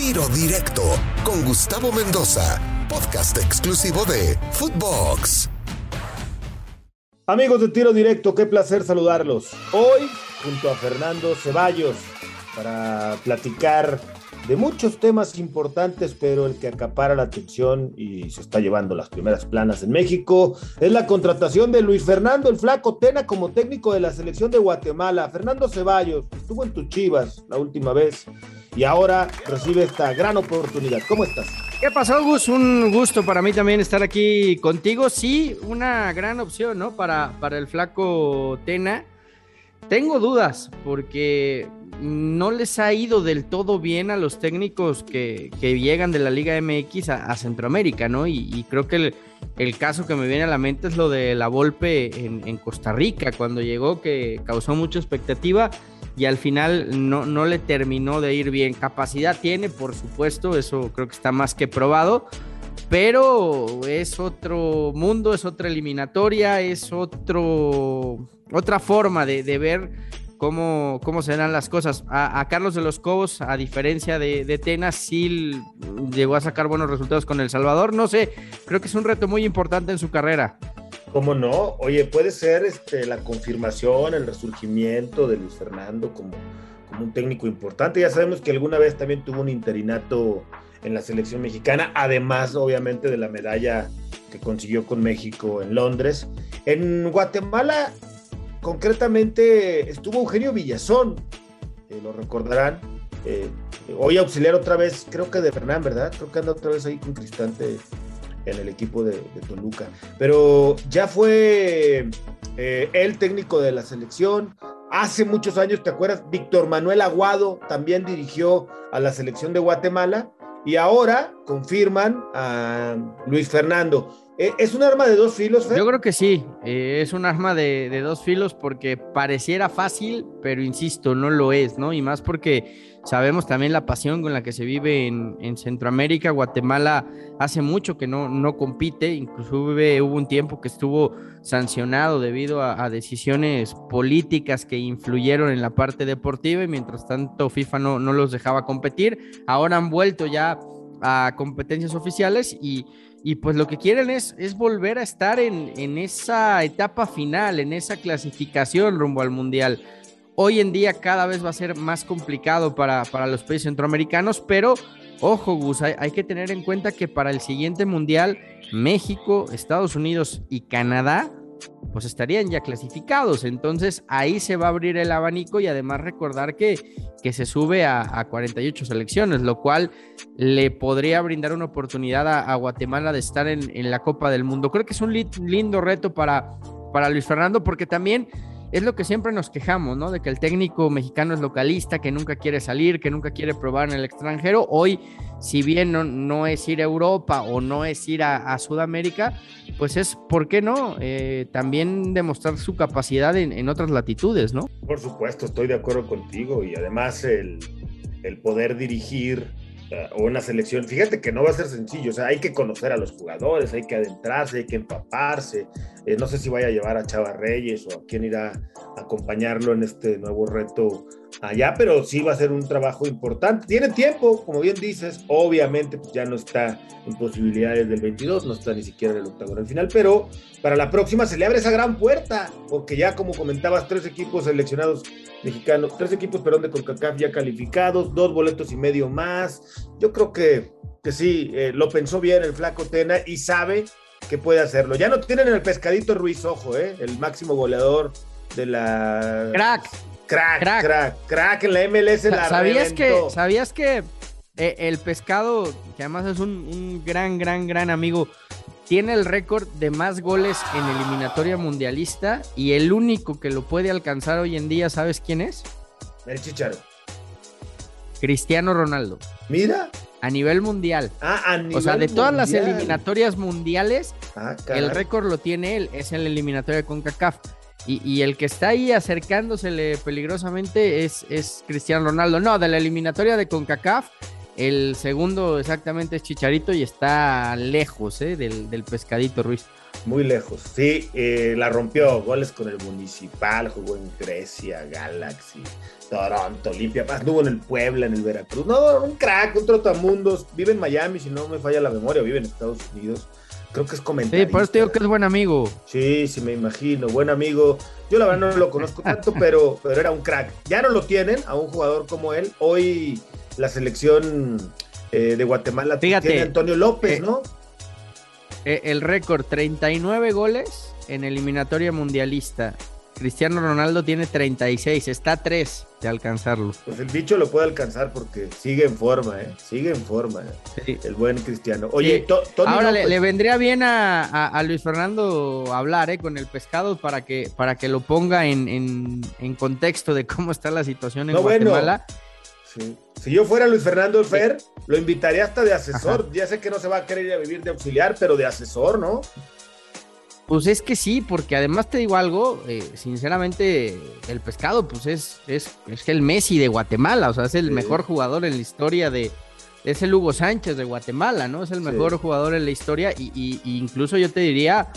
Tiro Directo con Gustavo Mendoza, podcast exclusivo de Footbox. Amigos de Tiro Directo, qué placer saludarlos. Hoy, junto a Fernando Ceballos, para platicar de muchos temas importantes, pero el que acapara la atención y se está llevando las primeras planas en México es la contratación de Luis Fernando el Flaco Tena como técnico de la selección de Guatemala. Fernando Ceballos estuvo en tus Chivas la última vez y ahora recibe esta gran oportunidad. ¿Cómo estás? ¿Qué pasó, Gus? Un gusto para mí también estar aquí contigo. Sí, una gran opción, ¿no? Para, para el Flaco Tena. Tengo dudas porque no les ha ido del todo bien a los técnicos que, llegan de la Liga MX a, Centroamérica, ¿no? Y, creo que el, caso que me viene a la mente es lo de la Volpe en, Costa Rica, cuando llegó, que causó mucha expectativa y al final no, no le terminó de ir bien. Capacidad tiene, por supuesto, eso creo que está más que probado pero es otro mundo, es otra eliminatoria, es otro, otra forma de, de ver cómo, cómo serán las cosas. A, Carlos de los Cobos, a diferencia de, de Tenas, sí llegó a sacar buenos resultados con El Salvador. No sé, creo que es un reto muy importante en su carrera. ¿Cómo no? Oye, puede ser este, la confirmación, el resurgimiento de Luis Fernando como, un técnico importante. Ya sabemos que alguna vez también tuvo un interinato en la selección mexicana, además obviamente de la medalla que consiguió con México en Londres. En Guatemala concretamente estuvo Eugenio Villazón, eh, lo recordarán. Eh, hoy auxiliar otra vez, creo que de Fernán, ¿verdad? Creo que anda otra vez ahí con Cristante en el equipo de, Toluca. Pero ya fue eh, el técnico de la selección. Hace muchos años, ¿te acuerdas? Víctor Manuel Aguado también dirigió a la selección de Guatemala. Y ahora confirman a Luis Fernando. Eh, ¿Es un arma de dos filos, Yo creo que sí, eh, es un arma de, dos filos porque pareciera fácil, pero insisto, no lo es, ¿no? Y más porque sabemos también la pasión con la que se vive en, Centroamérica. Guatemala hace mucho que no, no compite, inclusive hubo un tiempo que estuvo sancionado debido a, decisiones políticas que influyeron en la parte deportiva y mientras tanto FIFA no, no los dejaba competir. Ahora han vuelto ya a competencias oficiales y y pues lo que quieren es, es volver a estar en, en, esa etapa final, en esa clasificación rumbo al Mundial. Hoy en día cada vez va a ser más complicado para, para los países centroamericanos, pero ojo Gus, hay, hay que tener en cuenta que para el siguiente Mundial, México, Estados Unidos y Canadá pues estarían ya clasificados. Entonces ahí se va a abrir el abanico y además recordar que, que se sube a, 48 selecciones, lo cual le podría brindar una oportunidad a, Guatemala de estar en, en, la Copa del Mundo. Creo que es un lindo reto para, para Luis Fernando porque también es lo que siempre nos quejamos, ¿no? De que el técnico mexicano es localista, que nunca quiere salir, que nunca quiere probar en el extranjero. Hoy, si bien no, no es ir a Europa o no es ir a, Sudamérica, pues es, ¿por qué no? Eh, también demostrar su capacidad en, otras latitudes, ¿no? Por supuesto, estoy de acuerdo contigo y además el, el poder dirigir o una selección, fíjate que no va a ser sencillo, o sea, hay que conocer a los jugadores, hay que adentrarse, hay que empaparse, eh, no sé si vaya a llevar a Chava Reyes o a quién irá a acompañarlo en este nuevo reto allá, pero sí va a ser un trabajo importante. Tiene tiempo, como bien dices, obviamente pues ya no está en posibilidades del 22, no está ni siquiera en el octagonal final, pero para la próxima se le abre esa gran puerta, porque ya como comentabas, tres equipos seleccionados mexicanos, tres equipos, perdón, de CONCACAF ya calificados, dos boletos y medio más. Yo creo que, que sí, eh, lo pensó bien el flaco Tena y sabe que puede hacerlo. Ya no tienen el pescadito Ruiz, ojo, ¿eh? el máximo goleador de la... Crack. Crack, crack, crack, en la MLS la ¿Sabías que, ¿Sabías que eh, el pescado, que además es un, gran, gran, gran amigo, tiene el récord de más goles en eliminatoria mundialista y el único que lo puede alcanzar hoy en día, ¿sabes quién es? El Chicharo. Cristiano Ronaldo. Mira. A nivel mundial. Ah, a nivel O sea, de todas las eliminatorias mundiales, ah, el récord lo tiene él, es en la eliminatoria de CONCACAF. Y, el que está ahí acercándosele peligrosamente es, es Cristiano Ronaldo. No, de la eliminatoria de CONCACAF, el segundo exactamente es Chicharito y está lejos ¿eh? del, pescadito Ruiz. Muy lejos. Sí, eh, la rompió. Goles con el Municipal, jugó en Grecia, Galaxy, Toronto, Olimpia. Estuvo en el Puebla, en el Veracruz. No, un crack, un trotamundos. Vive en Miami, si no me falla la memoria, vive en Estados Unidos. Creo que es comentario. Sí, por eso te digo que es buen amigo. Sí, sí, me imagino. Buen amigo. Yo la verdad no lo conozco tanto, pero, pero era un crack. Ya no lo tienen a un jugador como él. Hoy la selección eh, de Guatemala Fíjate, tiene Antonio López, eh, ¿no? Eh, el récord, 39 goles en eliminatoria mundialista. Cristiano Ronaldo tiene 36, está a 3 de alcanzarlo. Pues el bicho lo puede alcanzar porque sigue en forma, ¿eh? Sigue en forma, ¿eh? Sí. El buen Cristiano. Oye, Sí. To- Tony Ahora le, López- le vendría bien a, a- a Luis Fernando hablar ¿eh? con el pescado para que, para que lo ponga en, en- en contexto de cómo está la situación en No, bueno. Sí. Si yo fuera Luis Fernando Fer, lo invitaría hasta de asesor. Ya sé que no se va a querer ir a vivir de auxiliar, pero de asesor, ¿no? Pues es que sí, porque además te digo algo, eh, sinceramente, el pescado, pues es, es, es el Messi de Guatemala, o sea, es el Sí. mejor jugador en la historia de. Es el Hugo Sánchez de Guatemala, ¿no? Es el Sí. mejor jugador en la historia y, y- y incluso yo te diría,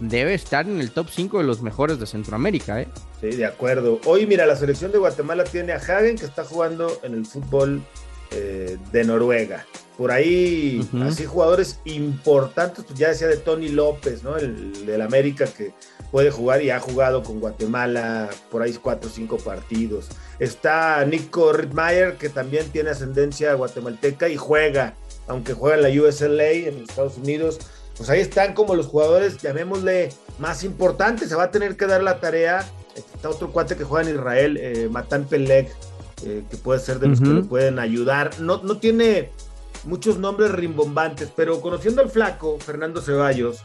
debe estar en el top 5 de los mejores de Centroamérica, ¿eh? Sí, de acuerdo. Hoy, mira, la selección de Guatemala tiene a Hagen, que está jugando en el fútbol eh, de Noruega. Por ahí, así jugadores importantes, pues ya decía de Tony López, ¿no? El del América que puede jugar y ha jugado con Guatemala por ahí cuatro o cinco partidos. Está Nico Rittmeyer, que también tiene ascendencia guatemalteca y juega, aunque juega en la USLA en Estados Unidos. Pues ahí están como los jugadores, llamémosle, más importantes. Se va a tener que dar la tarea. Está otro cuate que juega en Israel, eh, Matan Peleg, eh, que puede ser de los que le pueden ayudar. No, no tiene muchos nombres rimbombantes, pero conociendo al flaco, Fernando Ceballos,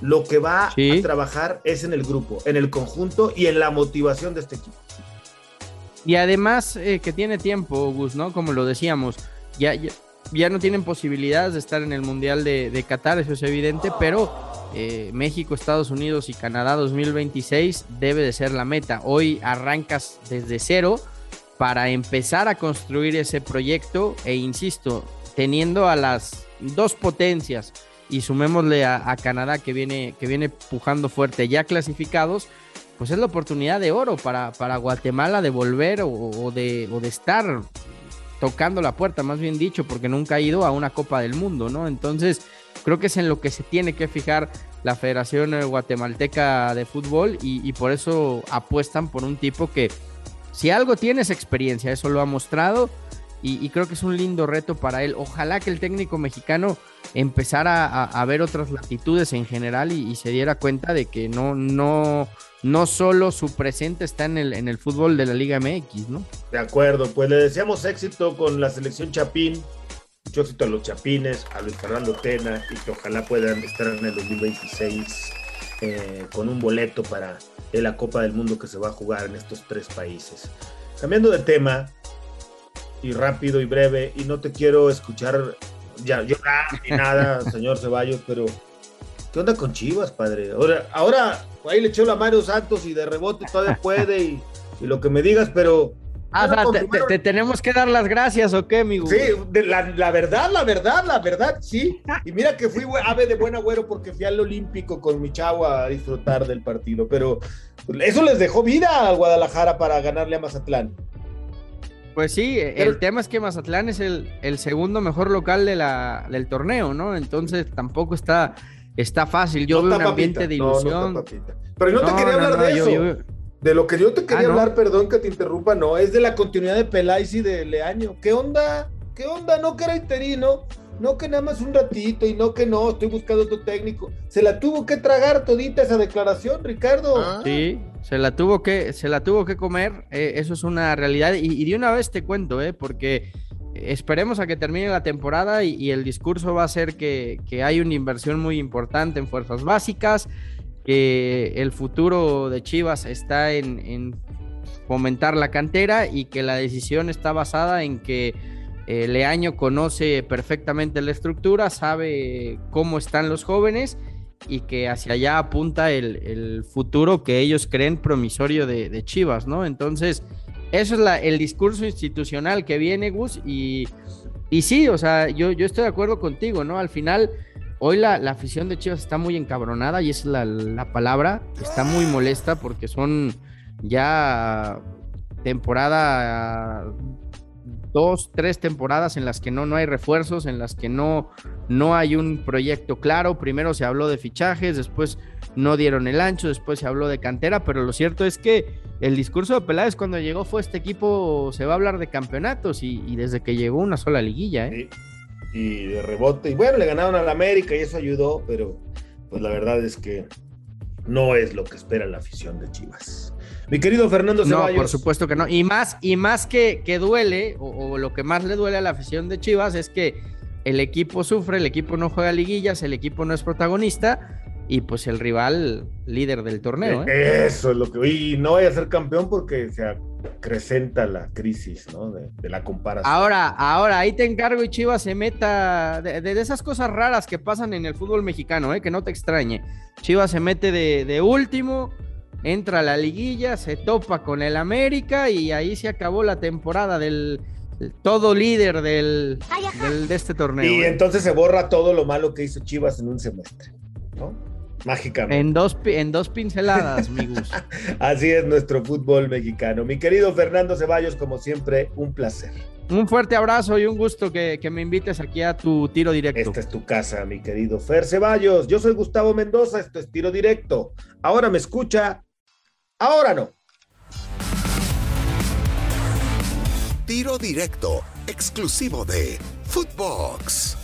lo que va Sí. a trabajar es en el grupo, en el conjunto y en la motivación de este equipo. Y además eh, que tiene tiempo, Gus, ¿no? Como lo decíamos, ya, ya, ya no tienen posibilidades de estar en el Mundial de, de Qatar, eso es evidente, pero eh, México, Estados Unidos y Canadá 2026 debe de ser la meta. Hoy arrancas desde cero para empezar a construir ese proyecto e insisto, teniendo a las dos potencias y sumémosle a, Canadá que viene, que viene pujando fuerte, ya clasificados, pues es la oportunidad de oro para, para Guatemala de volver o de, o de estar tocando la puerta, más bien dicho, porque nunca ha ido a una Copa del Mundo, ¿no? Entonces, creo que es en lo que se tiene que fijar la Federación Guatemalteca de Fútbol y, y por eso apuestan por un tipo que, si algo tiene es experiencia, eso lo ha mostrado y, y creo que es un lindo reto para él. Ojalá que el técnico mexicano empezara a, a ver otras latitudes en general y, y se diera cuenta de que no, no, no solo su presente está en el, en el fútbol de la Liga MX, ¿no? De acuerdo, pues le deseamos éxito con la selección Chapín, mucho éxito a los Chapines, a Luis Fernando Tena y que ojalá puedan estar en el 2026 eh, con un boleto para la Copa del Mundo que se va a jugar en estos tres países. Cambiando de tema, y rápido y breve, y no te quiero escuchar ya llorar ni nada, señor Ceballos, pero ¿qué onda con Chivas, padre? Ahora, ahora ahí le echó la Mario Santos y de rebote todavía puede y, y lo que me digas, pero Ah, o sea, te, te- tenemos que dar las gracias, ¿o qué, amigo? Sí, de la, la verdad, la verdad, la verdad, sí. Y mira que fui ave de buen agüero porque fui al Olímpico con mi chavo a disfrutar del partido, pero eso les dejó vida al Guadalajara para ganarle a Mazatlán. Pues sí, Pero- el tema es que Mazatlán es el, el segundo mejor local de la, del torneo, ¿no? Entonces tampoco está, está fácil. Yo No veo un está ambiente papita, de no, no está ilusión. Pero yo no, te quería no, hablar no, de yo- eso. yo- De lo que yo te quería Ah, ¿no? hablar, perdón que te interrumpa, no, es de la continuidad de Peláez y de Leaño. ¿Qué onda? ¿Qué onda? No que era interino, no que nada más un ratito y no que no, estoy buscando otro técnico. Se la tuvo que tragar todita esa declaración, Ricardo. Ah. Sí, se la tuvo que, se la tuvo que comer, eh, eso es una realidad. Y, de una vez te cuento, eh, porque esperemos a que termine la temporada y, y el discurso va a ser que, que hay una inversión muy importante en fuerzas básicas, que el futuro de Chivas está en, en fomentar la cantera y que la decisión está basada en que eh, Leaño conoce perfectamente la estructura, sabe cómo están los jóvenes y que hacia allá apunta el, el futuro que ellos creen promisorio de, de Chivas, ¿no? Entonces, eso es la, el discurso institucional que viene, Gus, y, y sí, o sea, yo, yo estoy de acuerdo contigo, ¿no? Al final, hoy la, afición de Chivas está muy encabronada y es la, la palabra, está muy molesta porque son ya temporada dos, tres temporadas en las que no, no hay refuerzos, en las que no, no hay un proyecto claro. Primero se habló de fichajes, después no dieron el ancho, después se habló de cantera, pero lo cierto es que el discurso de Peláez cuando llegó fue este equipo se va a hablar de campeonatos y, desde que llegó una sola liguilla. ¿eh? Y de rebote, y bueno, le ganaron al América y eso ayudó, pero pues la verdad es que no es lo que espera la afición de Chivas. Mi querido Fernando Ceballos. No, por supuesto que no. Y más, y más que, que duele, o, lo que más le duele a la afición de Chivas es que el equipo sufre, el equipo no juega liguillas, el equipo no es protagonista y pues el rival líder del torneo. ¿eh? Eso es lo que. Y no vaya a ser campeón porque se acrecenta la crisis, ¿no? De, la comparación. Ahora, ahora, ahí te encargo y Chivas se meta de, de, esas cosas raras que pasan en el fútbol mexicano, ¿eh? que no te extrañe. Chivas se mete de, de último entra a la liguilla, se topa con el América y ahí se acabó la temporada del todo líder del, de este torneo. Y ¿eh? entonces se borra todo lo malo que hizo Chivas en un semestre, ¿no? Mágicamente. En dos, en dos pinceladas, amigos. Así es nuestro fútbol mexicano. Mi querido Fernando Ceballos, como siempre, un placer. Un fuerte abrazo y un gusto que, que, me invites aquí a tu tiro directo. Esta es tu casa, mi querido Fer Ceballos. Yo soy Gustavo Mendoza, esto es tiro directo. Ahora me escucha Ahora no. Tiro directo, exclusivo de Footbox.